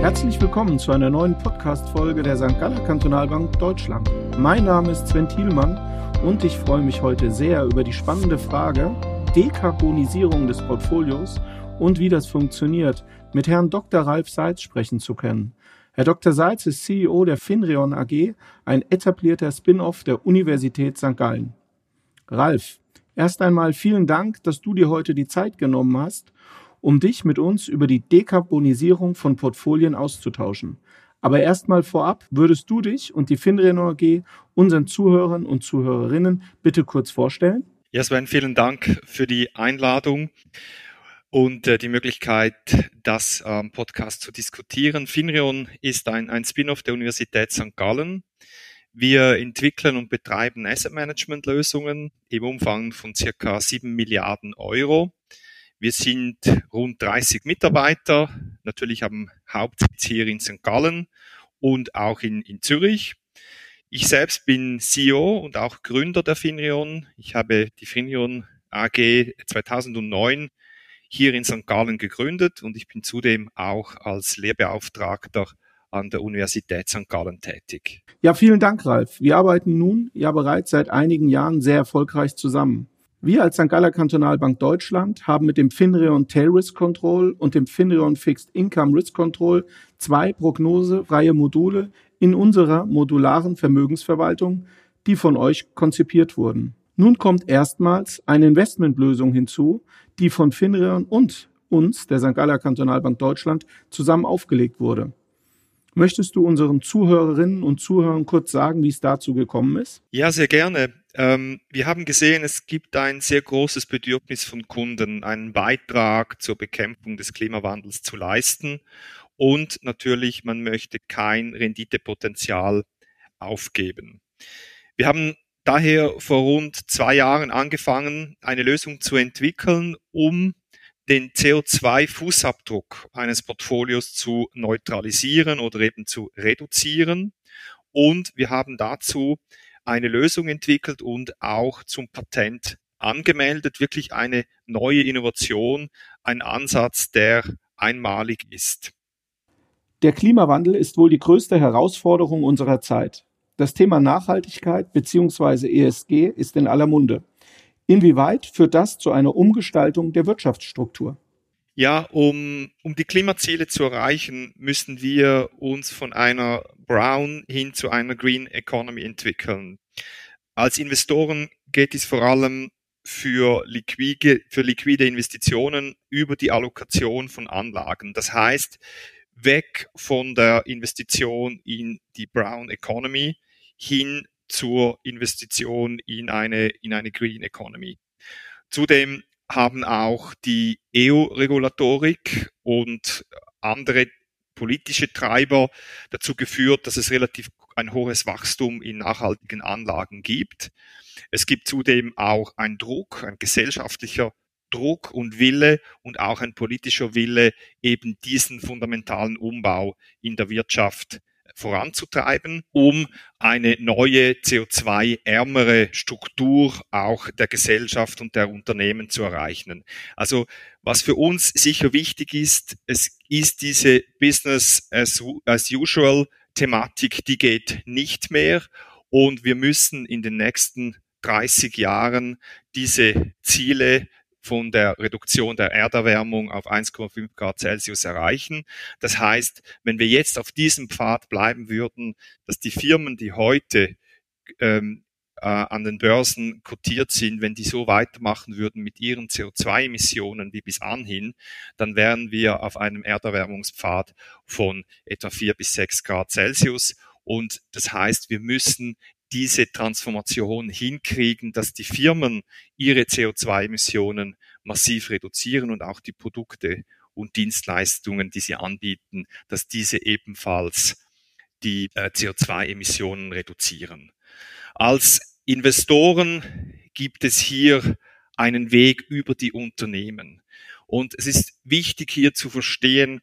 Herzlich willkommen zu einer neuen Podcast-Folge der St. Galler Kantonalbank Deutschland. Mein Name ist Sven Thielmann und ich freue mich heute sehr über die spannende Frage Dekarbonisierung des Portfolios und wie das funktioniert, mit Herrn Dr. Ralf Seitz sprechen zu können. Herr Dr. Seitz ist CEO der Finreon AG, ein etablierter Spin-off der Universität St. Gallen. Ralf, erst einmal vielen Dank, dass du dir heute die Zeit genommen hast, um dich mit uns über die Dekarbonisierung von Portfolien auszutauschen. Aber erstmal vorab, würdest du dich und die Finreon AG unseren Zuhörern und Zuhörerinnen bitte kurz vorstellen? Ja, Sven, vielen Dank für die Einladung und äh, die Möglichkeit, das ähm, Podcast zu diskutieren. Finreon ist ein, ein Spin-off der Universität St. Gallen. Wir entwickeln und betreiben Asset Management Lösungen im Umfang von circa sieben Milliarden Euro. Wir sind rund 30 Mitarbeiter, natürlich am Hauptsitz hier in St. Gallen und auch in, in Zürich. Ich selbst bin CEO und auch Gründer der Finreon. Ich habe die Finreon AG 2009 hier in St. Gallen gegründet und ich bin zudem auch als Lehrbeauftragter an der Universität St. Gallen tätig. Ja, vielen Dank, Ralf. Wir arbeiten nun ja bereits seit einigen Jahren sehr erfolgreich zusammen. Wir als St. Galler Kantonalbank Deutschland haben mit dem Finreon Tail Risk Control und dem Finreon Fixed Income Risk Control zwei prognosefreie Module in unserer modularen Vermögensverwaltung, die von euch konzipiert wurden. Nun kommt erstmals eine Investmentlösung hinzu, die von Finreon und uns, der St. Galler Kantonalbank Deutschland, zusammen aufgelegt wurde. Möchtest du unseren Zuhörerinnen und Zuhörern kurz sagen, wie es dazu gekommen ist? Ja, sehr gerne. Ähm, wir haben gesehen, es gibt ein sehr großes Bedürfnis von Kunden, einen Beitrag zur Bekämpfung des Klimawandels zu leisten. Und natürlich, man möchte kein Renditepotenzial aufgeben. Wir haben daher vor rund zwei Jahren angefangen, eine Lösung zu entwickeln, um den CO2-Fußabdruck eines Portfolios zu neutralisieren oder eben zu reduzieren. Und wir haben dazu eine Lösung entwickelt und auch zum Patent angemeldet. Wirklich eine neue Innovation, ein Ansatz, der einmalig ist. Der Klimawandel ist wohl die größte Herausforderung unserer Zeit. Das Thema Nachhaltigkeit bzw. ESG ist in aller Munde. Inwieweit führt das zu einer Umgestaltung der Wirtschaftsstruktur? Ja, um, um die Klimaziele zu erreichen, müssen wir uns von einer Brown hin zu einer Green Economy entwickeln. Als Investoren geht es vor allem für liquide, für liquide Investitionen über die Allokation von Anlagen. Das heißt, weg von der Investition in die Brown Economy hin zur Investition in eine, in eine Green Economy. Zudem haben auch die EU-Regulatorik und andere politische Treiber dazu geführt, dass es relativ ein hohes Wachstum in nachhaltigen Anlagen gibt. Es gibt zudem auch ein Druck, ein gesellschaftlicher Druck und Wille und auch ein politischer Wille, eben diesen fundamentalen Umbau in der Wirtschaft voranzutreiben, um eine neue CO2-ärmere Struktur auch der Gesellschaft und der Unternehmen zu erreichen. Also was für uns sicher wichtig ist, es ist diese Business as, as usual Thematik, die geht nicht mehr und wir müssen in den nächsten 30 Jahren diese Ziele von der Reduktion der Erderwärmung auf 1,5 Grad Celsius erreichen. Das heißt, wenn wir jetzt auf diesem Pfad bleiben würden, dass die Firmen, die heute ähm, äh, an den Börsen kotiert sind, wenn die so weitermachen würden mit ihren CO2-Emissionen wie bis anhin, dann wären wir auf einem Erderwärmungspfad von etwa 4 bis 6 Grad Celsius. Und das heißt, wir müssen diese Transformation hinkriegen, dass die Firmen ihre CO2-Emissionen massiv reduzieren und auch die Produkte und Dienstleistungen, die sie anbieten, dass diese ebenfalls die äh, CO2-Emissionen reduzieren. Als Investoren gibt es hier einen Weg über die Unternehmen. Und es ist wichtig hier zu verstehen,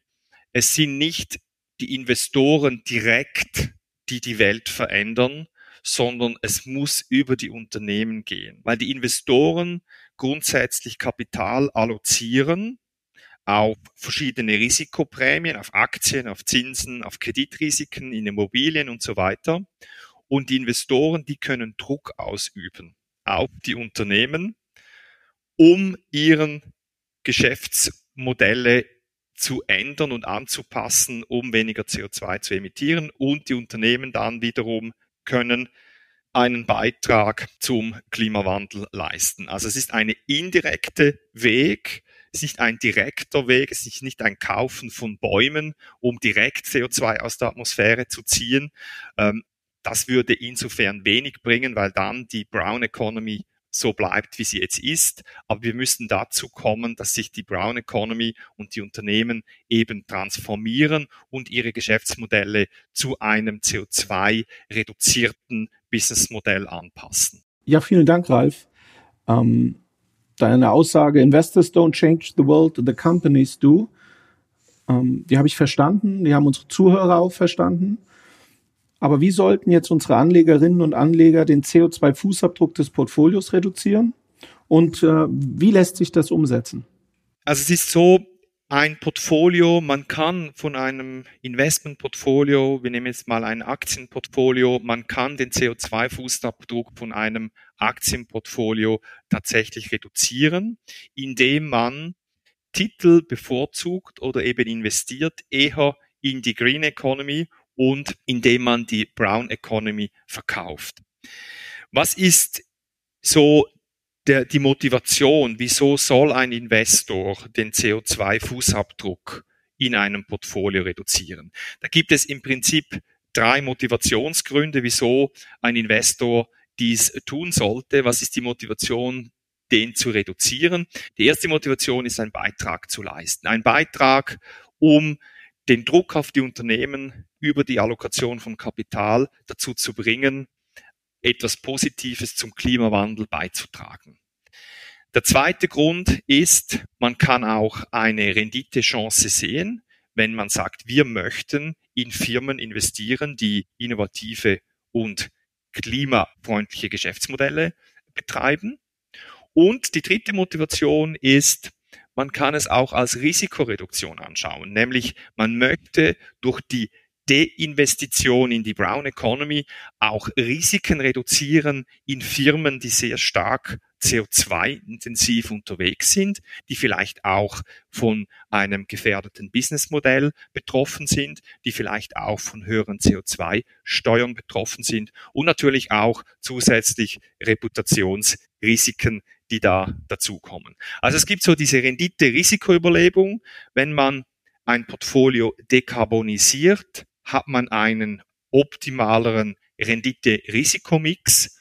es sind nicht die Investoren direkt, die die Welt verändern, sondern es muss über die Unternehmen gehen, weil die Investoren grundsätzlich Kapital allozieren auf verschiedene Risikoprämien, auf Aktien, auf Zinsen, auf Kreditrisiken in Immobilien und so weiter. Und die Investoren, die können Druck ausüben auf die Unternehmen, um ihren Geschäftsmodelle zu ändern und anzupassen, um weniger CO2 zu emittieren. Und die Unternehmen dann wiederum können einen Beitrag zum Klimawandel leisten. Also es ist eine indirekte Weg, es ist nicht ein direkter Weg, es ist nicht ein Kaufen von Bäumen, um direkt CO2 aus der Atmosphäre zu ziehen. Ähm, das würde insofern wenig bringen, weil dann die Brown Economy so bleibt, wie sie jetzt ist. Aber wir müssen dazu kommen, dass sich die Brown Economy und die Unternehmen eben transformieren und ihre Geschäftsmodelle zu einem CO2-reduzierten Businessmodell anpassen. Ja, vielen Dank, Ralf. Ähm, deine Aussage, Investors don't change the world, the companies do, ähm, die habe ich verstanden, die haben unsere Zuhörer auch verstanden. Aber wie sollten jetzt unsere Anlegerinnen und Anleger den CO2-Fußabdruck des Portfolios reduzieren? Und äh, wie lässt sich das umsetzen? Also es ist so, ein Portfolio, man kann von einem Investmentportfolio, wir nehmen jetzt mal ein Aktienportfolio, man kann den CO2-Fußabdruck von einem Aktienportfolio tatsächlich reduzieren, indem man Titel bevorzugt oder eben investiert eher in die Green Economy und indem man die Brown Economy verkauft. Was ist so der, die Motivation, wieso soll ein Investor den CO2-Fußabdruck in einem Portfolio reduzieren? Da gibt es im Prinzip drei Motivationsgründe, wieso ein Investor dies tun sollte. Was ist die Motivation, den zu reduzieren? Die erste Motivation ist, einen Beitrag zu leisten. Ein Beitrag, um den Druck auf die Unternehmen über die Allokation von Kapital dazu zu bringen, etwas Positives zum Klimawandel beizutragen. Der zweite Grund ist, man kann auch eine Renditechance sehen, wenn man sagt, wir möchten in Firmen investieren, die innovative und klimafreundliche Geschäftsmodelle betreiben. Und die dritte Motivation ist, man kann es auch als Risikoreduktion anschauen, nämlich man möchte durch die Deinvestition in die Brown Economy auch Risiken reduzieren in Firmen, die sehr stark CO2-intensiv unterwegs sind, die vielleicht auch von einem gefährdeten Businessmodell betroffen sind, die vielleicht auch von höheren CO2-Steuern betroffen sind und natürlich auch zusätzlich Reputationsrisiken, die da dazukommen. Also es gibt so diese Rendite-Risikoüberlegung, wenn man ein Portfolio dekarbonisiert, hat man einen optimaleren Rendite-Risikomix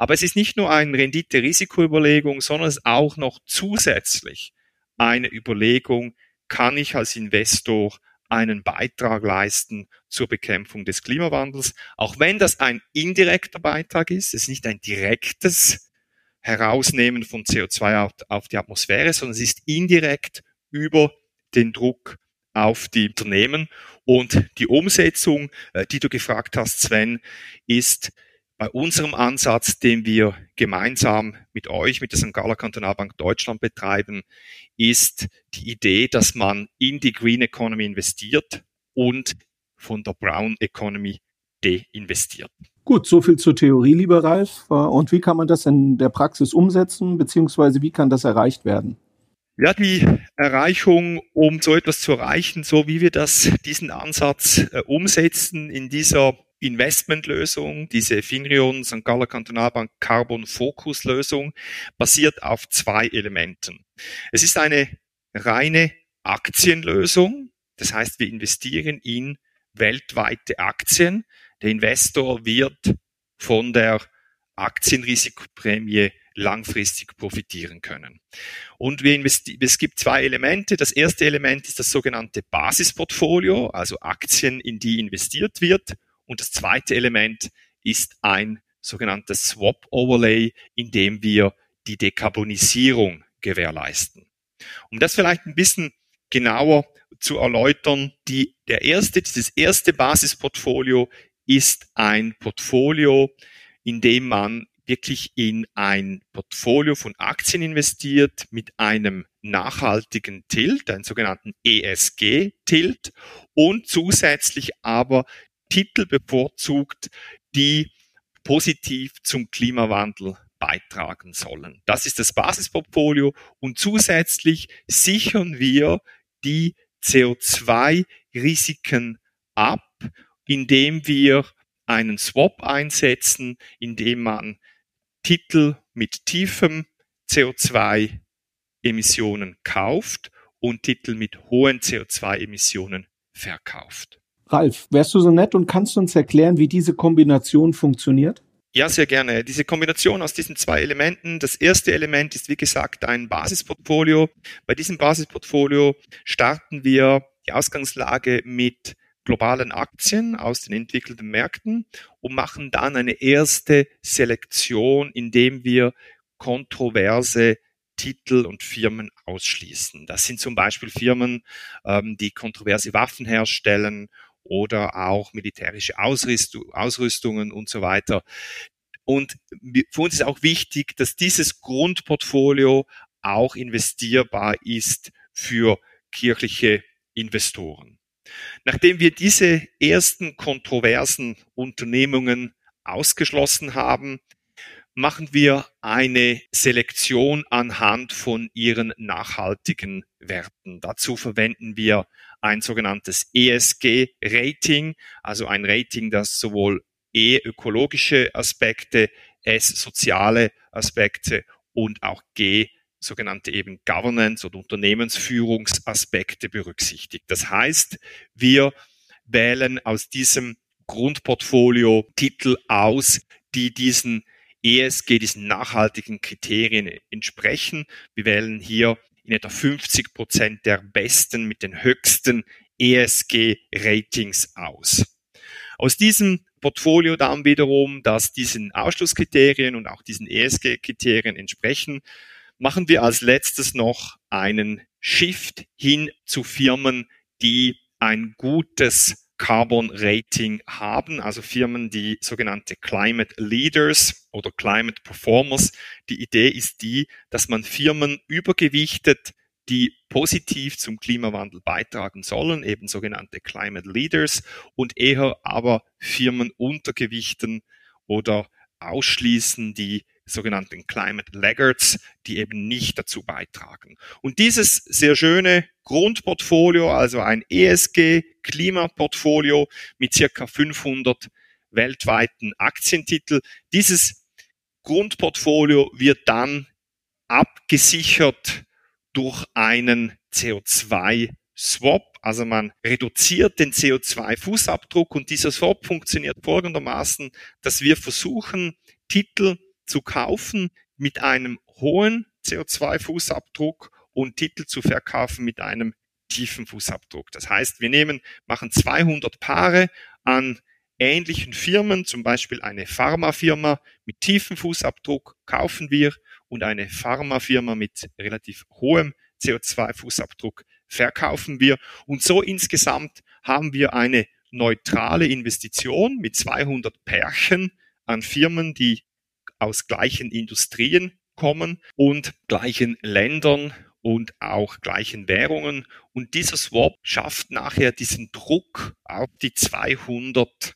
aber es ist nicht nur eine Rendite-Risikoüberlegung, sondern es ist auch noch zusätzlich eine Überlegung, kann ich als Investor einen Beitrag leisten zur Bekämpfung des Klimawandels, auch wenn das ein indirekter Beitrag ist, es ist nicht ein direktes Herausnehmen von CO2 auf, die Atmosphäre, sondern es ist indirekt über den Druck auf die Unternehmen. Und die Umsetzung, äh, die du gefragt hast, Sven, ist bei unserem Ansatz, den wir gemeinsam mit euch, mit der St. Galler Kantonalbank Deutschland betreiben, ist die Idee, dass man in die Green Economy investiert und von der Brown Economy deinvestiert. Gut, so viel zur Theorie, lieber Ralf. Und wie kann man das in der Praxis umsetzen, beziehungsweise wie kann das erreicht werden? Ja, die Erreichung, um so etwas zu erreichen, so wie wir das, diesen Ansatz äh, umsetzen in dieser Investmentlösung, diese Finrion St. Galler Kantonalbank Carbon Focus Lösung, basiert auf zwei Elementen. Es ist eine reine Aktienlösung. Das heißt, wir investieren in weltweite Aktien. Der Investor wird von der Aktienrisikoprämie langfristig profitieren können. Und wir es gibt zwei Elemente. Das erste Element ist das sogenannte Basisportfolio, also Aktien, in die investiert wird. Und das zweite Element ist ein sogenanntes Swap Overlay, in dem wir die Dekarbonisierung gewährleisten. Um das vielleicht ein bisschen genauer zu erläutern, die, der erste, dieses erste Basisportfolio ist ein Portfolio, in dem man wirklich in ein Portfolio von Aktien investiert mit einem nachhaltigen Tilt, einen sogenannten ESG-Tilt und zusätzlich aber Titel bevorzugt, die positiv zum Klimawandel beitragen sollen. Das ist das Basisportfolio und zusätzlich sichern wir die CO2-Risiken ab, indem wir einen Swap einsetzen, indem man Titel mit tiefem CO2-Emissionen kauft und Titel mit hohen CO2-Emissionen verkauft. Ralf, wärst du so nett und kannst uns erklären, wie diese Kombination funktioniert? Ja, sehr gerne. Diese Kombination aus diesen zwei Elementen. Das erste Element ist, wie gesagt, ein Basisportfolio. Bei diesem Basisportfolio starten wir die Ausgangslage mit globalen Aktien aus den entwickelten Märkten und machen dann eine erste Selektion, indem wir kontroverse Titel und Firmen ausschließen. Das sind zum Beispiel Firmen, ähm, die kontroverse Waffen herstellen oder auch militärische Ausrüstung, Ausrüstungen und so weiter. Und für uns ist auch wichtig, dass dieses Grundportfolio auch investierbar ist für kirchliche Investoren. Nachdem wir diese ersten kontroversen Unternehmungen ausgeschlossen haben, machen wir eine Selektion anhand von ihren nachhaltigen Werten. Dazu verwenden wir ein sogenanntes ESG-Rating, also ein Rating, das sowohl E ökologische Aspekte, S soziale Aspekte und auch G sogenannte eben Governance oder Unternehmensführungsaspekte berücksichtigt. Das heißt, wir wählen aus diesem Grundportfolio Titel aus, die diesen ESG, diesen nachhaltigen Kriterien entsprechen. Wir wählen hier in etwa 50 Prozent der besten mit den höchsten ESG-Ratings aus. Aus diesem Portfolio dann wiederum, das diesen Ausschlusskriterien und auch diesen ESG-Kriterien entsprechen, machen wir als letztes noch einen Shift hin zu Firmen, die ein gutes Carbon Rating haben, also Firmen, die sogenannte Climate Leaders oder Climate Performers. Die Idee ist die, dass man Firmen übergewichtet, die positiv zum Klimawandel beitragen sollen, eben sogenannte Climate Leaders und eher aber Firmen untergewichten oder ausschließen, die sogenannten Climate Laggards, die eben nicht dazu beitragen. Und dieses sehr schöne Grundportfolio, also ein ESG-Klimaportfolio mit circa 500 weltweiten Aktientitel, dieses Grundportfolio wird dann abgesichert durch einen CO2-Swap. Also man reduziert den CO2-Fußabdruck und dieser Swap funktioniert folgendermaßen, dass wir versuchen, Titel zu kaufen mit einem hohen CO2-Fußabdruck und Titel zu verkaufen mit einem tiefen Fußabdruck. Das heißt, wir nehmen, machen 200 Paare an ähnlichen Firmen, zum Beispiel eine Pharmafirma mit tiefem Fußabdruck kaufen wir und eine Pharmafirma mit relativ hohem CO2-Fußabdruck verkaufen wir. Und so insgesamt haben wir eine neutrale Investition mit 200 Pärchen an Firmen, die aus gleichen Industrien kommen und gleichen Ländern und auch gleichen Währungen. Und dieser Swap schafft nachher diesen Druck auf die 200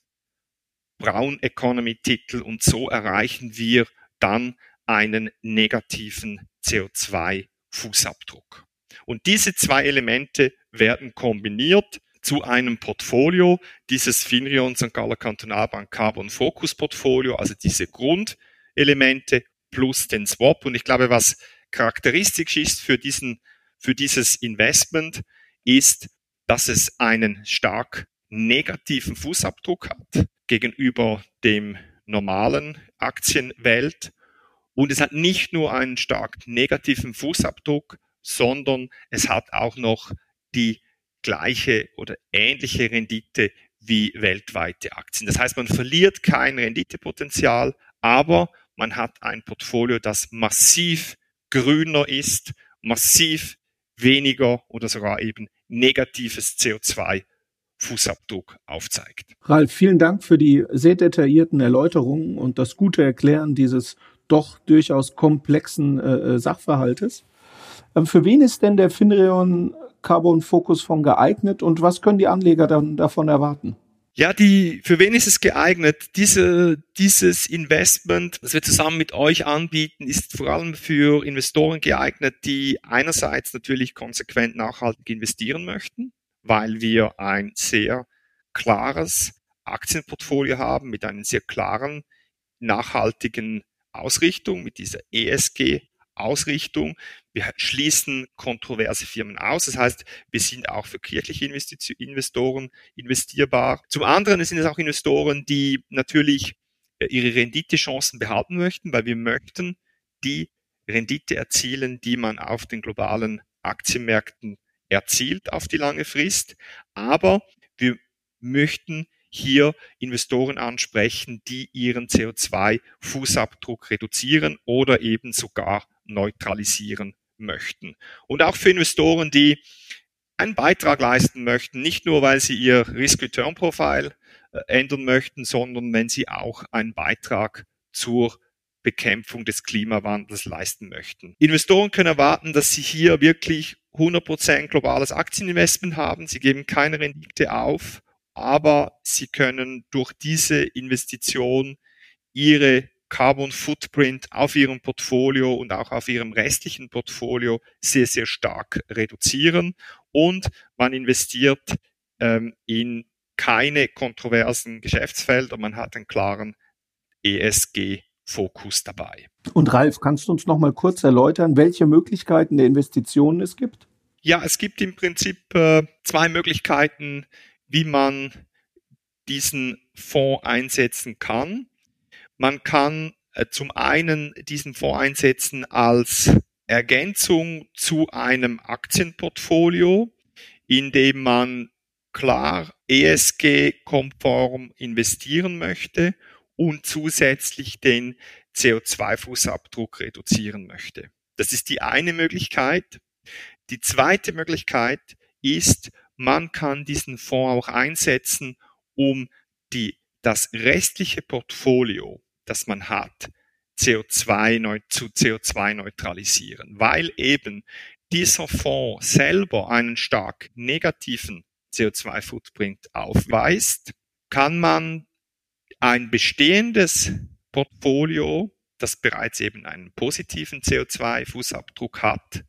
Brown Economy Titel und so erreichen wir dann einen negativen CO2 Fußabdruck. Und diese zwei Elemente werden kombiniert zu einem Portfolio, dieses Finrion St. Galler Kantonalbank Carbon Focus Portfolio, also diese Grund Elemente plus den Swap. Und ich glaube, was charakteristisch ist für diesen, für dieses Investment, ist, dass es einen stark negativen Fußabdruck hat gegenüber dem normalen Aktienwelt. Und es hat nicht nur einen stark negativen Fußabdruck, sondern es hat auch noch die gleiche oder ähnliche Rendite wie weltweite Aktien. Das heißt, man verliert kein Renditepotenzial, aber man hat ein Portfolio, das massiv grüner ist, massiv weniger oder sogar eben negatives CO2 Fußabdruck aufzeigt. Ralf, vielen Dank für die sehr detaillierten Erläuterungen und das gute Erklären dieses doch durchaus komplexen äh, äh Sachverhaltes. Ähm, für wen ist denn der Finreon Carbon Focus Fonds geeignet und was können die Anleger dann davon erwarten? Ja, die, für wen ist es geeignet? Diese, dieses Investment, das wir zusammen mit euch anbieten, ist vor allem für Investoren geeignet, die einerseits natürlich konsequent nachhaltig investieren möchten, weil wir ein sehr klares Aktienportfolio haben mit einer sehr klaren, nachhaltigen Ausrichtung, mit dieser ESG Ausrichtung. Wir schließen kontroverse Firmen aus. Das heißt, wir sind auch für kirchliche Investoren investierbar. Zum anderen sind es auch Investoren, die natürlich äh, ihre Renditechancen behalten möchten, weil wir möchten die Rendite erzielen, die man auf den globalen Aktienmärkten erzielt auf die lange Frist. Aber wir möchten hier Investoren ansprechen, die ihren CO2-Fußabdruck reduzieren oder eben sogar neutralisieren möchten. Und auch für Investoren, die einen Beitrag leisten möchten, nicht nur weil sie ihr Risk-Return-Profile äh, ändern möchten, sondern wenn sie auch einen Beitrag zur Bekämpfung des Klimawandels leisten möchten. Investoren können erwarten, dass sie hier wirklich 100% globales Aktieninvestment haben. Sie geben keine Rendite auf, aber sie können durch diese Investition ihre Carbon Footprint auf ihrem Portfolio und auch auf ihrem restlichen Portfolio sehr, sehr stark reduzieren. Und man investiert ähm, in keine kontroversen Geschäftsfelder, man hat einen klaren ESG-Fokus dabei. Und Ralf, kannst du uns noch mal kurz erläutern, welche Möglichkeiten der Investitionen es gibt? Ja, es gibt im Prinzip äh, zwei Möglichkeiten, wie man diesen Fonds einsetzen kann. Man kann äh, zum einen diesen Fonds einsetzen als Ergänzung zu einem Aktienportfolio, in dem man klar ESG-konform investieren möchte und zusätzlich den CO2-Fußabdruck reduzieren möchte. Das ist die eine Möglichkeit. Die zweite Möglichkeit ist, man kann diesen Fonds auch einsetzen, um die, das restliche Portfolio das man hat, CO2 zu CO2 neutralisieren, weil eben dieser Fonds selber einen stark negativen CO2-Footprint aufweist, kann man ein bestehendes Portfolio, das bereits eben einen positiven CO2-Fußabdruck hat,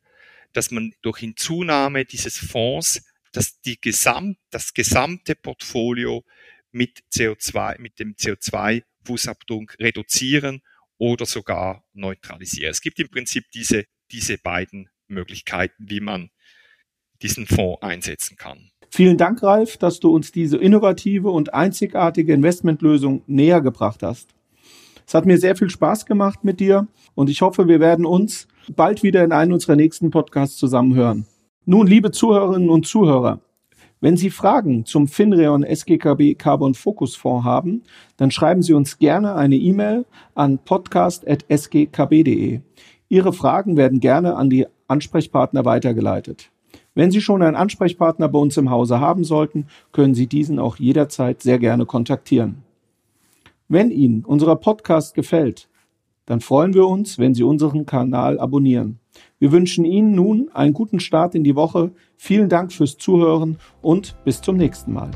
dass man durch Hinzunahme dieses Fonds dass die Gesamt, das gesamte Portfolio mit CO2, mit dem CO2 Fußabdruck reduzieren oder sogar neutralisieren. Es gibt im Prinzip diese, diese beiden Möglichkeiten, wie man diesen Fonds einsetzen kann. Vielen Dank, Ralf, dass du uns diese innovative und einzigartige Investmentlösung näher gebracht hast. Es hat mir sehr viel Spaß gemacht mit dir und ich hoffe, wir werden uns bald wieder in einem unserer nächsten Podcasts zusammenhören. Nun, liebe Zuhörerinnen und Zuhörer, wenn Sie Fragen zum Finreon SGKB Carbon Focus Fonds haben, dann schreiben Sie uns gerne eine E-Mail an podcast.sgkb.de. Ihre Fragen werden gerne an die Ansprechpartner weitergeleitet. Wenn Sie schon einen Ansprechpartner bei uns im Hause haben sollten, können Sie diesen auch jederzeit sehr gerne kontaktieren. Wenn Ihnen unser Podcast gefällt, dann freuen wir uns, wenn Sie unseren Kanal abonnieren. Wir wünschen Ihnen nun einen guten Start in die Woche. Vielen Dank fürs Zuhören und bis zum nächsten Mal.